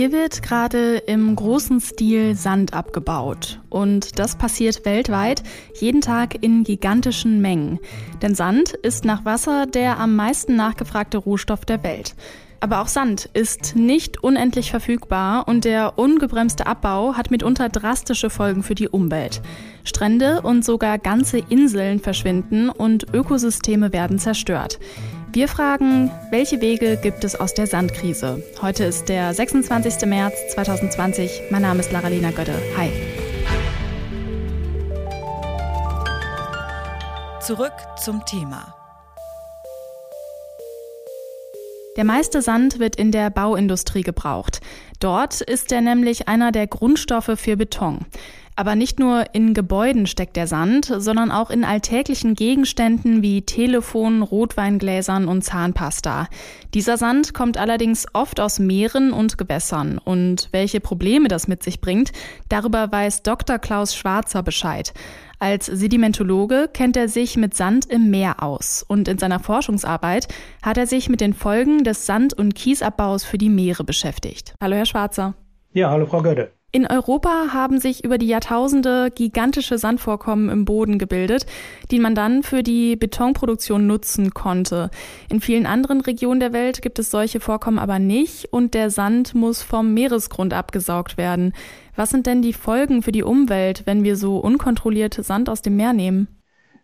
Hier wird gerade im großen Stil Sand abgebaut. Und das passiert weltweit jeden Tag in gigantischen Mengen. Denn Sand ist nach Wasser der am meisten nachgefragte Rohstoff der Welt. Aber auch Sand ist nicht unendlich verfügbar und der ungebremste Abbau hat mitunter drastische Folgen für die Umwelt. Strände und sogar ganze Inseln verschwinden und Ökosysteme werden zerstört. Wir fragen, welche Wege gibt es aus der Sandkrise? Heute ist der 26. März 2020. Mein Name ist Laralina Götte. Hi. Zurück zum Thema. Der meiste Sand wird in der Bauindustrie gebraucht. Dort ist er nämlich einer der Grundstoffe für Beton. Aber nicht nur in Gebäuden steckt der Sand, sondern auch in alltäglichen Gegenständen wie Telefonen, Rotweingläsern und Zahnpasta. Dieser Sand kommt allerdings oft aus Meeren und Gewässern. Und welche Probleme das mit sich bringt, darüber weiß Dr. Klaus Schwarzer Bescheid. Als Sedimentologe kennt er sich mit Sand im Meer aus und in seiner Forschungsarbeit hat er sich mit den Folgen des Sand- und Kiesabbaus für die Meere beschäftigt. Hallo, Herr Schwarzer. Ja, hallo, Frau Götte. In Europa haben sich über die Jahrtausende gigantische Sandvorkommen im Boden gebildet, die man dann für die Betonproduktion nutzen konnte. In vielen anderen Regionen der Welt gibt es solche Vorkommen aber nicht und der Sand muss vom Meeresgrund abgesaugt werden. Was sind denn die Folgen für die Umwelt, wenn wir so unkontrolliert Sand aus dem Meer nehmen?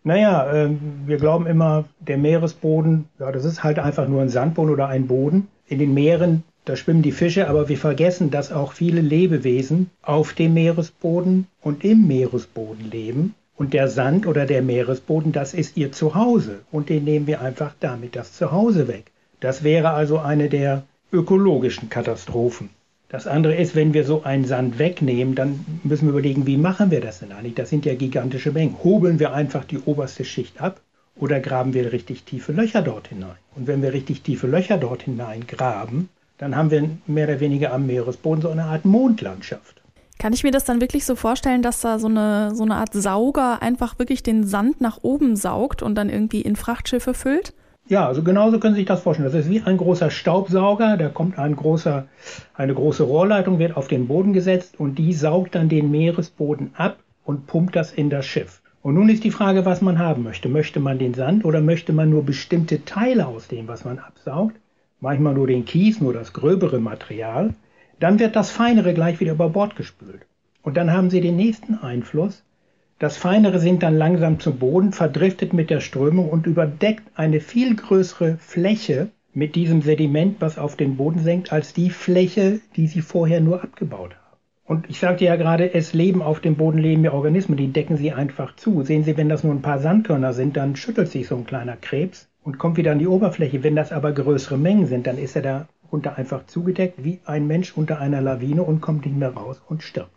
Naja, äh, wir glauben immer, der Meeresboden, ja, das ist halt einfach nur ein Sandboden oder ein Boden. In den Meeren da schwimmen die Fische, aber wir vergessen, dass auch viele Lebewesen auf dem Meeresboden und im Meeresboden leben. Und der Sand oder der Meeresboden, das ist ihr Zuhause. Und den nehmen wir einfach damit das Zuhause weg. Das wäre also eine der ökologischen Katastrophen. Das andere ist, wenn wir so einen Sand wegnehmen, dann müssen wir überlegen, wie machen wir das denn eigentlich? Das sind ja gigantische Mengen. Hobeln wir einfach die oberste Schicht ab oder graben wir richtig tiefe Löcher dort hinein? Und wenn wir richtig tiefe Löcher dort hinein graben, dann haben wir mehr oder weniger am Meeresboden so eine Art Mondlandschaft. Kann ich mir das dann wirklich so vorstellen, dass da so eine, so eine Art Sauger einfach wirklich den Sand nach oben saugt und dann irgendwie in Frachtschiffe füllt? Ja, also genauso können Sie sich das vorstellen. Das ist wie ein großer Staubsauger, da kommt ein großer, eine große Rohrleitung, wird auf den Boden gesetzt und die saugt dann den Meeresboden ab und pumpt das in das Schiff. Und nun ist die Frage, was man haben möchte. Möchte man den Sand oder möchte man nur bestimmte Teile aus dem, was man absaugt? Manchmal nur den Kies, nur das gröbere Material, dann wird das Feinere gleich wieder über Bord gespült. Und dann haben Sie den nächsten Einfluss. Das Feinere sinkt dann langsam zum Boden, verdriftet mit der Strömung und überdeckt eine viel größere Fläche mit diesem Sediment, was auf den Boden senkt, als die Fläche, die Sie vorher nur abgebaut haben. Und ich sagte ja gerade, es leben auf dem Boden lebende Organismen, die decken Sie einfach zu. Sehen Sie, wenn das nur ein paar Sandkörner sind, dann schüttelt sich so ein kleiner Krebs und kommt wieder an die Oberfläche. Wenn das aber größere Mengen sind, dann ist er da unter einfach zugedeckt wie ein Mensch unter einer Lawine und kommt nicht mehr raus und stirbt.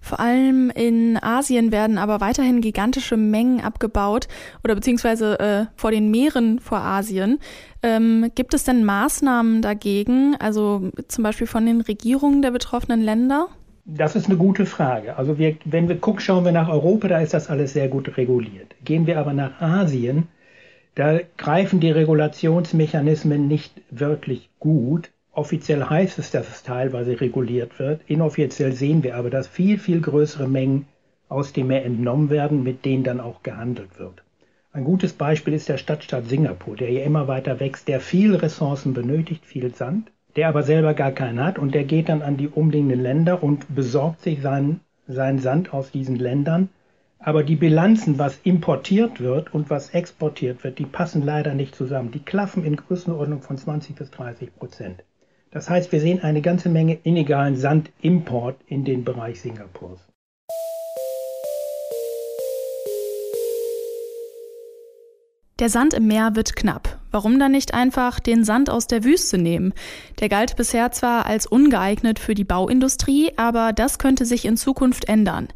Vor allem in Asien werden aber weiterhin gigantische Mengen abgebaut oder beziehungsweise äh, vor den Meeren vor Asien. Ähm, gibt es denn Maßnahmen dagegen, also zum Beispiel von den Regierungen der betroffenen Länder? Das ist eine gute Frage. Also wir, wenn wir gucken, schauen wir nach Europa, da ist das alles sehr gut reguliert. Gehen wir aber nach Asien, da greifen die Regulationsmechanismen nicht wirklich gut. Offiziell heißt es, dass es teilweise reguliert wird. Inoffiziell sehen wir aber, dass viel, viel größere Mengen aus dem Meer entnommen werden, mit denen dann auch gehandelt wird. Ein gutes Beispiel ist der Stadtstaat Singapur, der hier immer weiter wächst, der viel Ressourcen benötigt, viel Sand, der aber selber gar keinen hat und der geht dann an die umliegenden Länder und besorgt sich seinen, seinen Sand aus diesen Ländern aber die Bilanzen, was importiert wird und was exportiert wird, die passen leider nicht zusammen. Die klaffen in Größenordnung von 20 bis 30 Prozent. Das heißt, wir sehen eine ganze Menge illegalen Sandimport in den Bereich Singapurs. Der Sand im Meer wird knapp. Warum dann nicht einfach den Sand aus der Wüste nehmen? Der galt bisher zwar als ungeeignet für die Bauindustrie, aber das könnte sich in Zukunft ändern.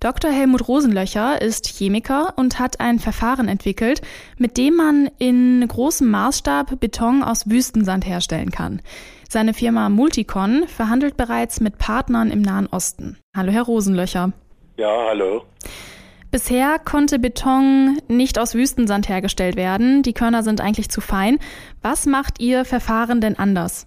Dr. Helmut Rosenlöcher ist Chemiker und hat ein Verfahren entwickelt, mit dem man in großem Maßstab Beton aus Wüstensand herstellen kann. Seine Firma Multicon verhandelt bereits mit Partnern im Nahen Osten. Hallo, Herr Rosenlöcher. Ja, hallo. Bisher konnte Beton nicht aus Wüstensand hergestellt werden. Die Körner sind eigentlich zu fein. Was macht Ihr Verfahren denn anders?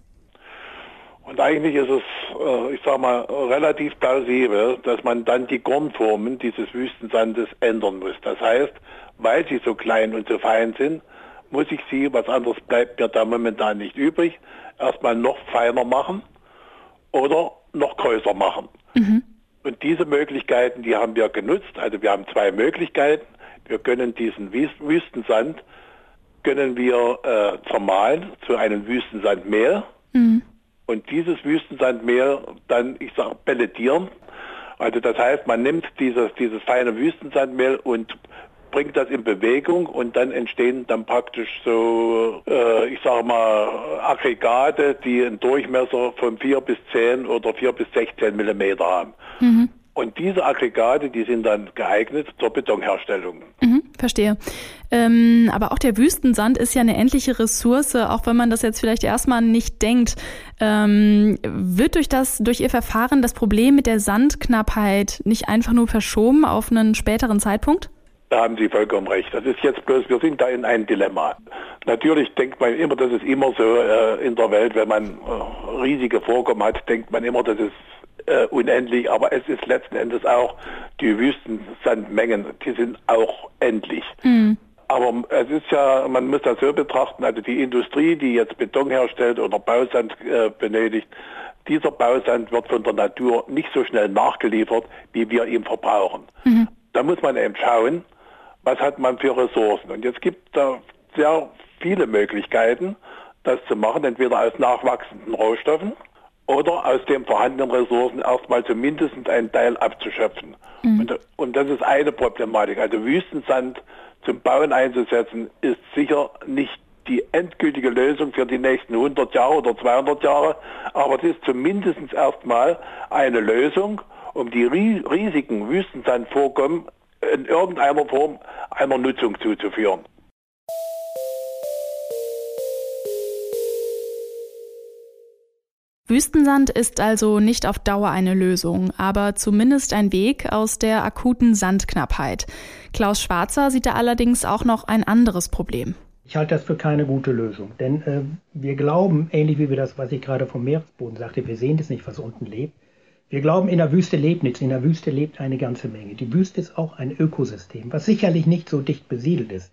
Und eigentlich ist es, äh, ich sage mal, relativ plausibel, dass man dann die Grundformen dieses Wüstensandes ändern muss. Das heißt, weil sie so klein und so fein sind, muss ich sie, was anderes bleibt mir da momentan nicht übrig, erstmal noch feiner machen oder noch größer machen. Mhm. Und diese Möglichkeiten, die haben wir genutzt. Also wir haben zwei Möglichkeiten. Wir können diesen Wüstensand können wir äh, zermahlen zu einem Wüstensandmehl mhm. Und dieses Wüstensandmehl dann, ich sage, pelletieren. Also das heißt, man nimmt dieses, dieses feine Wüstensandmehl und bringt das in Bewegung und dann entstehen dann praktisch so, äh, ich sage mal, Aggregate, die einen Durchmesser von 4 bis 10 oder 4 bis 16 Millimeter haben. Mhm. Und diese Aggregate, die sind dann geeignet zur Betonherstellung. Mhm, verstehe. Ähm, aber auch der Wüstensand ist ja eine endliche Ressource, auch wenn man das jetzt vielleicht erstmal nicht denkt. Ähm, wird durch das, durch Ihr Verfahren das Problem mit der Sandknappheit nicht einfach nur verschoben auf einen späteren Zeitpunkt? Da haben Sie vollkommen recht. Das ist jetzt bloß, wir sind da in einem Dilemma. Natürlich denkt man immer, das ist immer so äh, in der Welt, wenn man äh, riesige Vorkommen hat, denkt man immer, das ist äh, unendlich, aber es ist letzten Endes auch, die Wüstensandmengen, die sind auch endlich. Mhm. Aber es ist ja, man muss das so betrachten, also die Industrie, die jetzt Beton herstellt oder Bausand äh, benötigt, dieser Bausand wird von der Natur nicht so schnell nachgeliefert, wie wir ihn verbrauchen. Mhm. Da muss man eben schauen, was hat man für Ressourcen. Und jetzt gibt es da sehr viele Möglichkeiten, das zu machen, entweder aus nachwachsenden Rohstoffen oder aus den vorhandenen Ressourcen erstmal zumindest einen Teil abzuschöpfen. Mhm. Und, und, das ist eine Problematik. Also Wüstensand zum Bauen einzusetzen, ist sicher nicht die endgültige Lösung für die nächsten 100 Jahre oder 200 Jahre, aber es ist zumindest erstmal eine Lösung, um die riesigen Wüstensandvorkommen in irgendeiner Form einer Nutzung zuzuführen. Wüstensand ist also nicht auf Dauer eine Lösung, aber zumindest ein Weg aus der akuten Sandknappheit. Klaus Schwarzer sieht da allerdings auch noch ein anderes Problem. Ich halte das für keine gute Lösung, denn äh, wir glauben, ähnlich wie wir das, was ich gerade vom Meeresboden sagte, wir sehen das nicht, was unten lebt. Wir glauben, in der Wüste lebt nichts, in der Wüste lebt eine ganze Menge. Die Wüste ist auch ein Ökosystem, was sicherlich nicht so dicht besiedelt ist.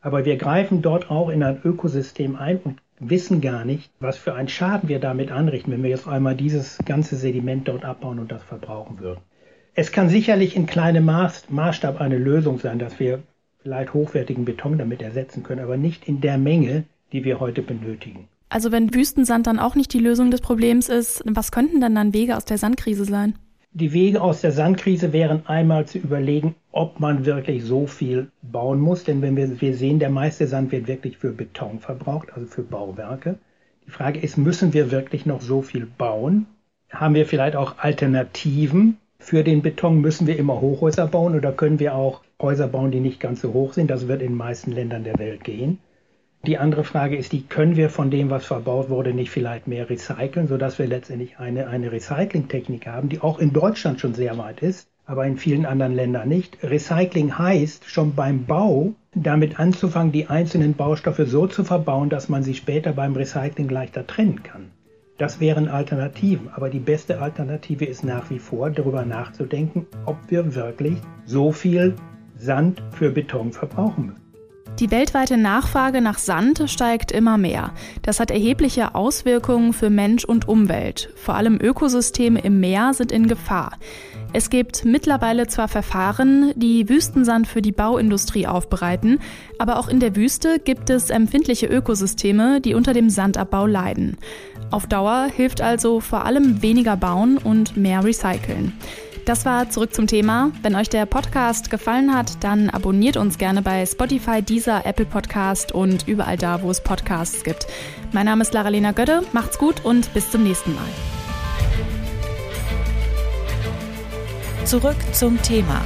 Aber wir greifen dort auch in ein Ökosystem ein und wissen gar nicht, was für einen Schaden wir damit anrichten, wenn wir jetzt einmal dieses ganze Sediment dort abbauen und das verbrauchen würden. Es kann sicherlich in kleinem Maß, Maßstab eine Lösung sein, dass wir vielleicht hochwertigen Beton damit ersetzen können, aber nicht in der Menge, die wir heute benötigen. Also wenn Wüstensand dann auch nicht die Lösung des Problems ist, was könnten dann dann Wege aus der Sandkrise sein? Die Wege aus der Sandkrise wären einmal zu überlegen, ob man wirklich so viel bauen muss. Denn wenn wir, wir sehen, der meiste Sand wird wirklich für Beton verbraucht, also für Bauwerke. Die Frage ist, müssen wir wirklich noch so viel bauen? Haben wir vielleicht auch Alternativen? Für den Beton müssen wir immer Hochhäuser bauen oder können wir auch Häuser bauen, die nicht ganz so hoch sind? Das wird in den meisten Ländern der Welt gehen. Die andere Frage ist die, können wir von dem, was verbaut wurde, nicht vielleicht mehr recyceln, sodass wir letztendlich eine, eine Recyclingtechnik haben, die auch in Deutschland schon sehr weit ist, aber in vielen anderen Ländern nicht. Recycling heißt schon beim Bau damit anzufangen, die einzelnen Baustoffe so zu verbauen, dass man sie später beim Recycling leichter trennen kann. Das wären Alternativen, aber die beste Alternative ist nach wie vor darüber nachzudenken, ob wir wirklich so viel Sand für Beton verbrauchen müssen. Die weltweite Nachfrage nach Sand steigt immer mehr. Das hat erhebliche Auswirkungen für Mensch und Umwelt. Vor allem Ökosysteme im Meer sind in Gefahr. Es gibt mittlerweile zwar Verfahren, die Wüstensand für die Bauindustrie aufbereiten, aber auch in der Wüste gibt es empfindliche Ökosysteme, die unter dem Sandabbau leiden. Auf Dauer hilft also vor allem weniger bauen und mehr recyceln. Das war zurück zum Thema. Wenn euch der Podcast gefallen hat, dann abonniert uns gerne bei Spotify, Deezer, Apple Podcast und überall da, wo es Podcasts gibt. Mein Name ist Lara-Lena Gödde. Macht's gut und bis zum nächsten Mal. Zurück zum Thema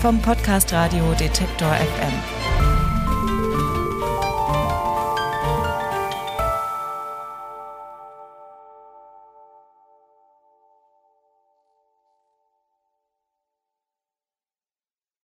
vom Podcast Radio Detektor FM.